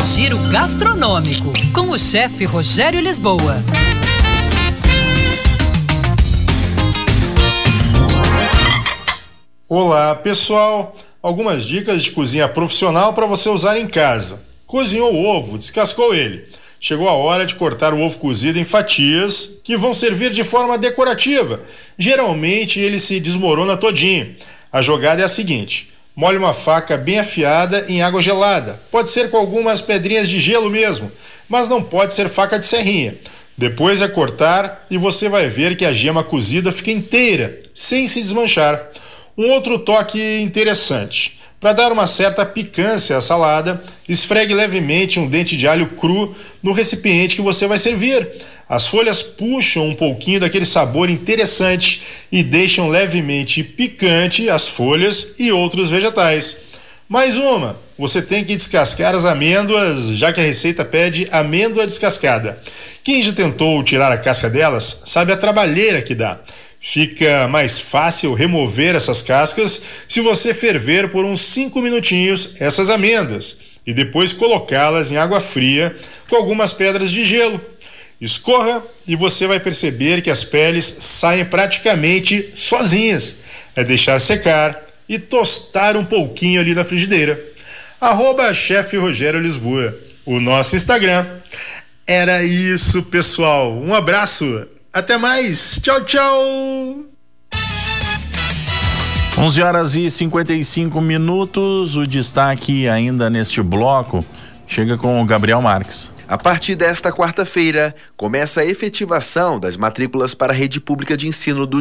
Giro Gastronômico, com o chefe Rogério Lisboa. Olá, pessoal! Algumas dicas de cozinha profissional para você usar em casa. Cozinhou o ovo, descascou ele. Chegou a hora de cortar o ovo cozido em fatias que vão servir de forma decorativa. Geralmente ele se desmorona todinho. A jogada é a seguinte: molhe uma faca bem afiada em água gelada. Pode ser com algumas pedrinhas de gelo mesmo, mas não pode ser faca de serrinha. Depois é cortar e você vai ver que a gema cozida fica inteira, sem se desmanchar. Um outro toque interessante. Para dar uma certa picância à salada, esfregue levemente um dente de alho cru no recipiente que você vai servir. As folhas puxam um pouquinho daquele sabor interessante e deixam levemente picante as folhas e outros vegetais. Mais uma, você tem que descascar as amêndoas, já que a receita pede amêndoa descascada. Quem já tentou tirar a casca delas sabe a trabalheira que dá. Fica mais fácil remover essas cascas se você ferver por uns 5 minutinhos essas amêndoas e depois colocá-las em água fria com algumas pedras de gelo. Escorra e você vai perceber que as peles saem praticamente sozinhas. É deixar secar e tostar um pouquinho ali na frigideira. Arroba chefe Rogério Lisboa, o nosso Instagram. Era isso, pessoal. Um abraço. Até mais. Tchau, tchau. 11 horas e 55 minutos. O destaque ainda neste bloco chega com o Gabriel Marques. A partir desta quarta-feira, começa a efetivação das matrículas para a rede pública de ensino do